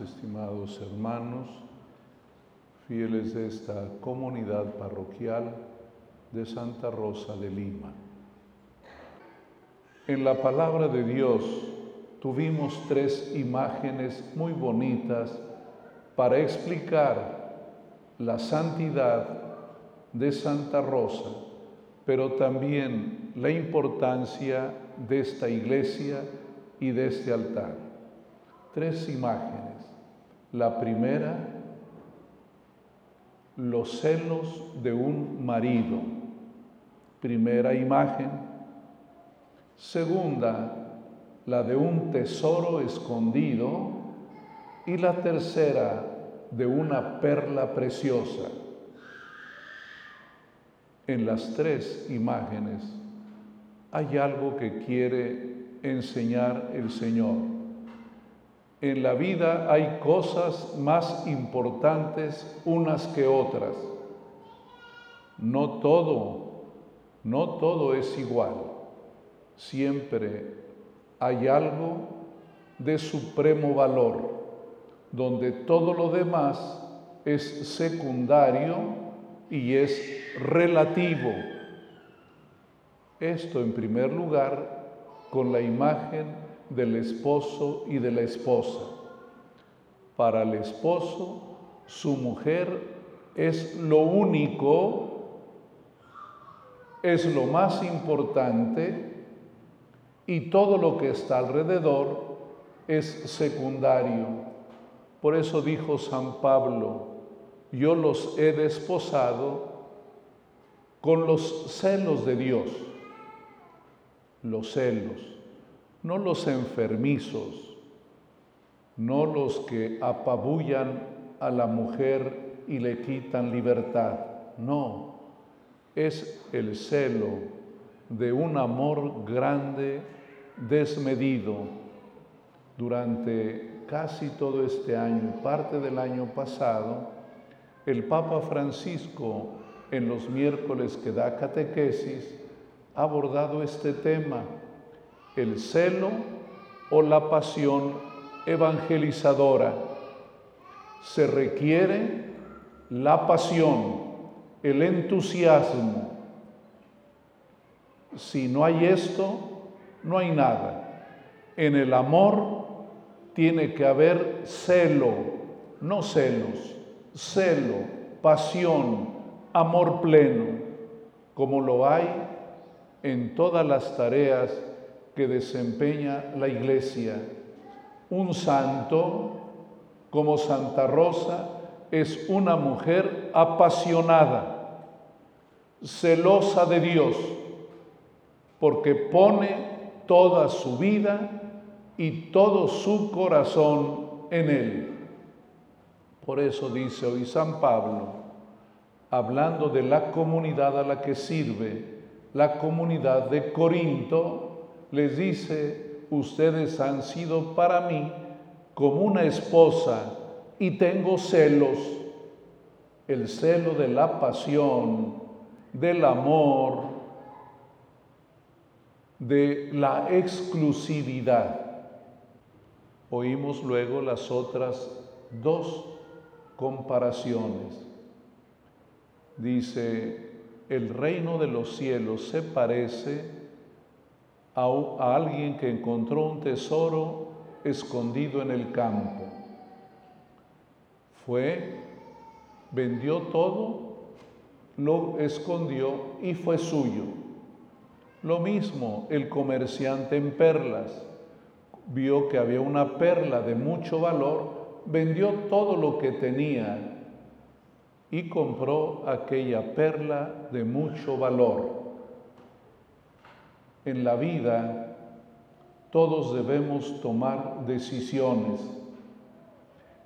estimados hermanos, fieles de esta comunidad parroquial de Santa Rosa de Lima. En la palabra de Dios tuvimos tres imágenes muy bonitas para explicar la santidad de Santa Rosa, pero también la importancia de esta iglesia y de este altar. Tres imágenes. La primera, los celos de un marido. Primera imagen. Segunda, la de un tesoro escondido. Y la tercera, de una perla preciosa. En las tres imágenes hay algo que quiere enseñar el Señor. En la vida hay cosas más importantes unas que otras. No todo, no todo es igual. Siempre hay algo de supremo valor, donde todo lo demás es secundario y es relativo. Esto en primer lugar con la imagen del esposo y de la esposa. Para el esposo, su mujer es lo único, es lo más importante y todo lo que está alrededor es secundario. Por eso dijo San Pablo, yo los he desposado con los celos de Dios los celos, no los enfermizos, no los que apabullan a la mujer y le quitan libertad, no, es el celo de un amor grande, desmedido, durante casi todo este año, parte del año pasado, el Papa Francisco en los miércoles que da catequesis ha abordado este tema, el celo o la pasión evangelizadora. Se requiere la pasión, el entusiasmo. Si no hay esto, no hay nada. En el amor tiene que haber celo, no celos, celo, pasión, amor pleno, como lo hay en todas las tareas que desempeña la iglesia. Un santo como Santa Rosa es una mujer apasionada, celosa de Dios, porque pone toda su vida y todo su corazón en Él. Por eso dice hoy San Pablo, hablando de la comunidad a la que sirve, la comunidad de Corinto les dice, ustedes han sido para mí como una esposa y tengo celos, el celo de la pasión, del amor, de la exclusividad. Oímos luego las otras dos comparaciones. Dice, el reino de los cielos se parece a, alguien que encontró un tesoro escondido en el campo. Fue, vendió todo, lo escondió y fue suyo. Lo mismo el comerciante en perlas. Vio que había una perla de mucho valor, vendió todo lo que tenía y compró aquella perla de mucho valor. En la vida todos debemos tomar decisiones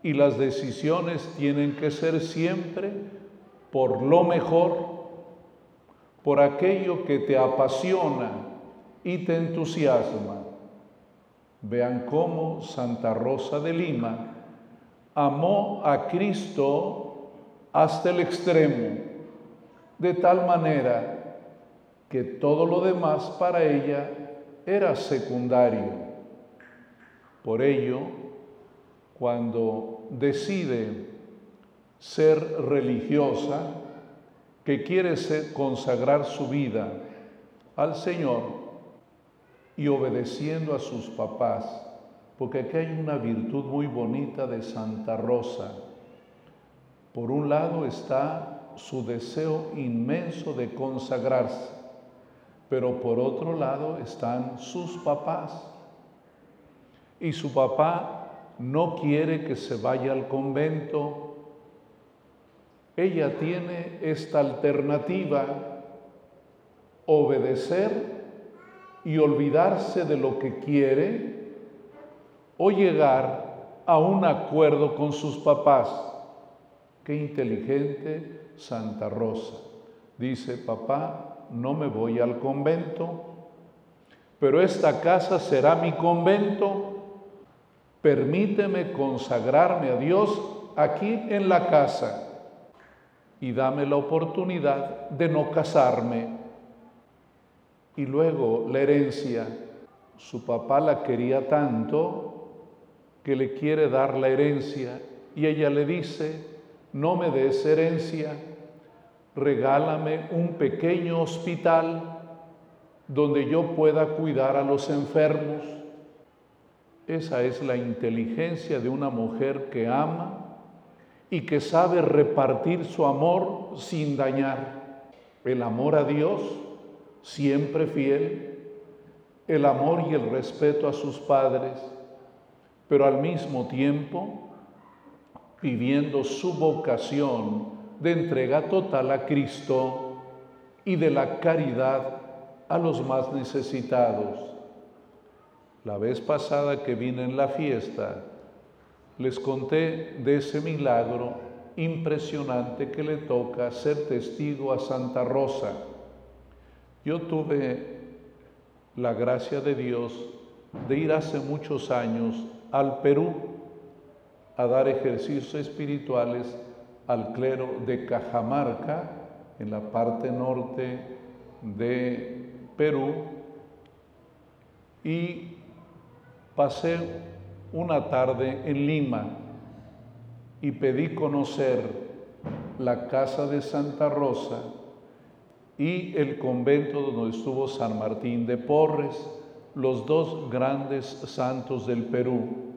y las decisiones tienen que ser siempre por lo mejor, por aquello que te apasiona y te entusiasma. Vean cómo Santa Rosa de Lima amó a Cristo hasta el extremo, de tal manera que todo lo demás para ella era secundario. Por ello, cuando decide ser religiosa, que quiere consagrar su vida al Señor y obedeciendo a sus papás, porque aquí hay una virtud muy bonita de Santa Rosa. Por un lado está su deseo inmenso de consagrarse, pero por otro lado están sus papás. Y su papá no quiere que se vaya al convento. Ella tiene esta alternativa, obedecer y olvidarse de lo que quiere o llegar a un acuerdo con sus papás. Qué inteligente Santa Rosa. Dice, papá, no me voy al convento, pero esta casa será mi convento. Permíteme consagrarme a Dios aquí en la casa y dame la oportunidad de no casarme. Y luego la herencia. Su papá la quería tanto que le quiere dar la herencia y ella le dice, no me des herencia, regálame un pequeño hospital donde yo pueda cuidar a los enfermos. Esa es la inteligencia de una mujer que ama y que sabe repartir su amor sin dañar. El amor a Dios, siempre fiel, el amor y el respeto a sus padres, pero al mismo tiempo viviendo su vocación de entrega total a Cristo y de la caridad a los más necesitados. La vez pasada que vine en la fiesta, les conté de ese milagro impresionante que le toca ser testigo a Santa Rosa. Yo tuve la gracia de Dios de ir hace muchos años al Perú a dar ejercicios espirituales al clero de Cajamarca, en la parte norte de Perú, y pasé una tarde en Lima y pedí conocer la casa de Santa Rosa y el convento donde estuvo San Martín de Porres, los dos grandes santos del Perú.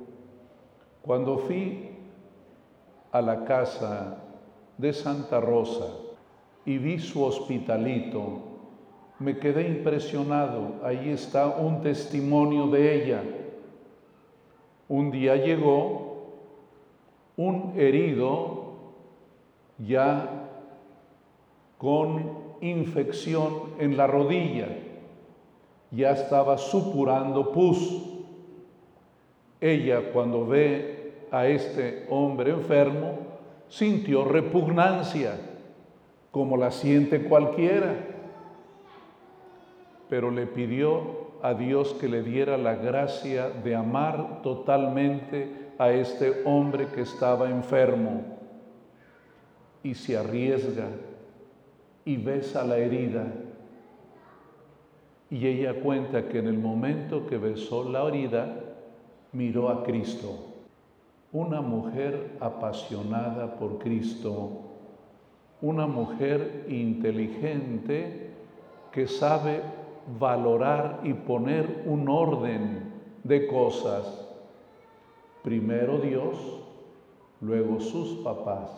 Cuando fui a la casa de Santa Rosa y vi su hospitalito, me quedé impresionado. Ahí está un testimonio de ella. Un día llegó un herido ya con infección en la rodilla, ya estaba supurando pus. Ella cuando ve a este hombre enfermo, sintió repugnancia, como la siente cualquiera, pero le pidió a Dios que le diera la gracia de amar totalmente a este hombre que estaba enfermo. Y se arriesga y besa la herida. Y ella cuenta que en el momento que besó la herida, miró a Cristo una mujer apasionada por Cristo, una mujer inteligente que sabe valorar y poner un orden de cosas. Primero Dios, luego sus papás.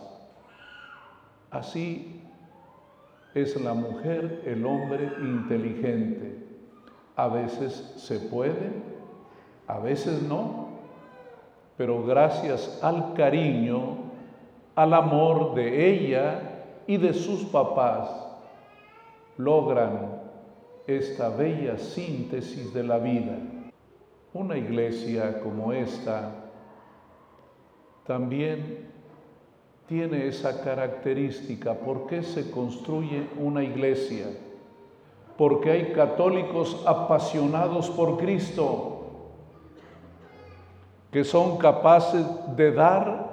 Así es la mujer, el hombre inteligente. A veces se puede, a veces no, pero gracias al cariño, al amor de ella y de sus papás, logran esta bella síntesis de la vida. Una iglesia como esta también tiene esa característica. ¿Por qué se construye una iglesia? Porque hay católicos apasionados por Cristo que son capaces de dar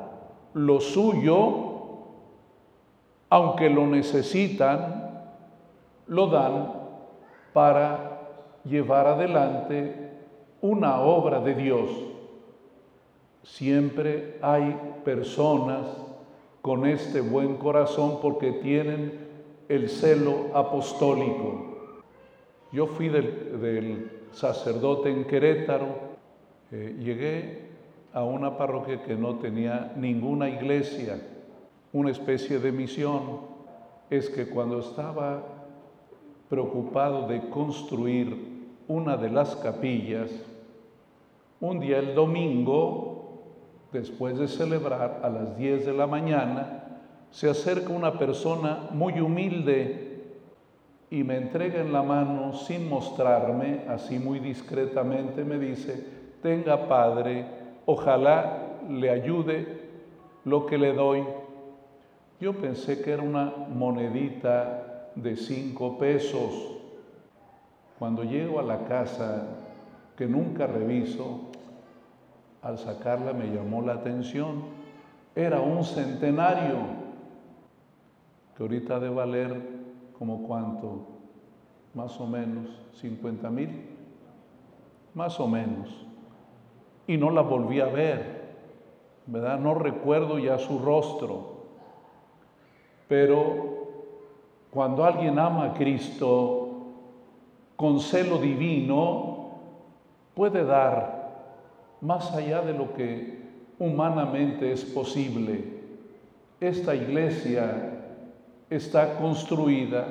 lo suyo, aunque lo necesitan, lo dan para llevar adelante una obra de Dios. Siempre hay personas con este buen corazón porque tienen el celo apostólico. Yo fui del, sacerdote en Querétaro, eh, llegué a una parroquia que no tenía ninguna iglesia, una especie de misión. Es que cuando estaba preocupado de construir una de las capillas, un día el domingo después de celebrar a las 10 de la mañana, se acerca una persona muy humilde y me entrega en la mano sin mostrarme, así muy discretamente me dice, tenga Padre, ojalá le ayude lo que le doy. Yo pensé que era una monedita de cinco pesos. Cuando llego a la casa, que nunca reviso, al sacarla me llamó la atención. Era un centenario, que ahorita de valer como cuánto, más o menos, 50 mil, más o menos. Y no la volví a ver, ¿verdad? No recuerdo ya su rostro. Pero cuando alguien ama a Cristo con celo divino, puede dar más allá de lo que humanamente es posible. Esta iglesia está construida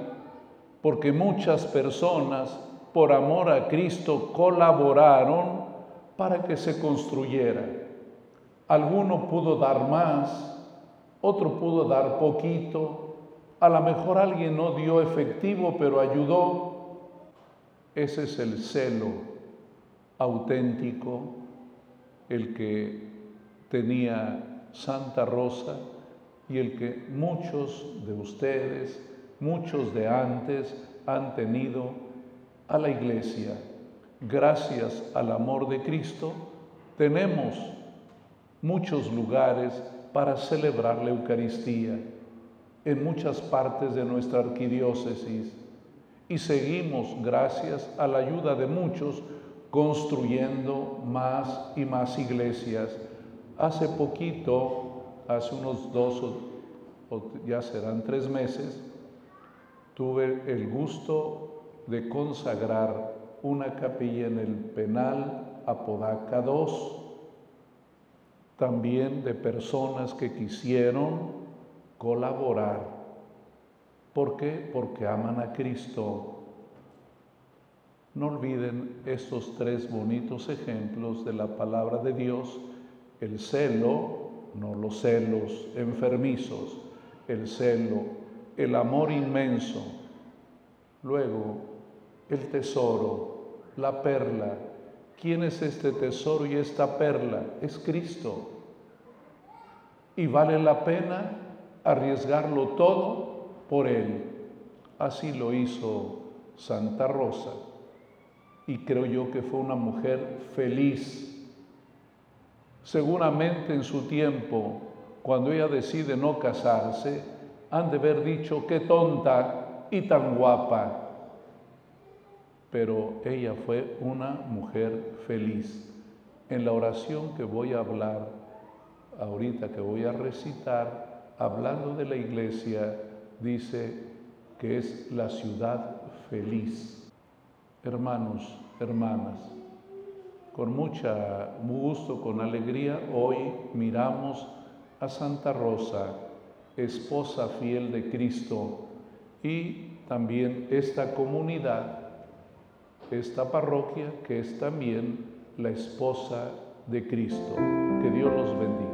porque muchas personas, por amor a Cristo, colaboraron para que se construyera. Alguno pudo dar más, otro pudo dar poquito, a lo mejor alguien no dio efectivo, pero ayudó. Ese es el celo auténtico el que tenía Santa Rosa y el que muchos de ustedes, muchos de antes han tenido a la iglesia. Gracias al amor de Cristo, tenemos muchos lugares para celebrar la Eucaristía en muchas partes de nuestra arquidiócesis y seguimos, gracias a la ayuda de muchos, construyendo más y más iglesias. Hace poquito, hace unos dos o, ya serán tres meses, tuve el gusto de consagrar una capilla en el penal Apodaca II, también de personas que quisieron colaborar. ¿Por qué? Porque aman a Cristo no olviden estos tres bonitos ejemplos de la palabra de Dios, el celo, no los celos enfermizos, el celo, el amor inmenso, luego el tesoro, la perla. ¿Quién es este tesoro y esta perla? Es Cristo. Y vale la pena arriesgarlo todo por Él. Así lo hizo Santa Rosa y creo yo que fue una mujer feliz. Seguramente en su tiempo, cuando ella decide no casarse, han de haber dicho qué tonta y tan guapa. Pero ella fue una mujer feliz. En la oración que voy a hablar, ahorita que voy a recitar, hablando de la iglesia, dice que es la ciudad feliz. Hermanos, hermanas, con mucha gusto, con alegría, hoy miramos a Santa Rosa, esposa fiel de Cristo, y también esta comunidad, esta parroquia que es también la esposa de Cristo. Que Dios los bendiga.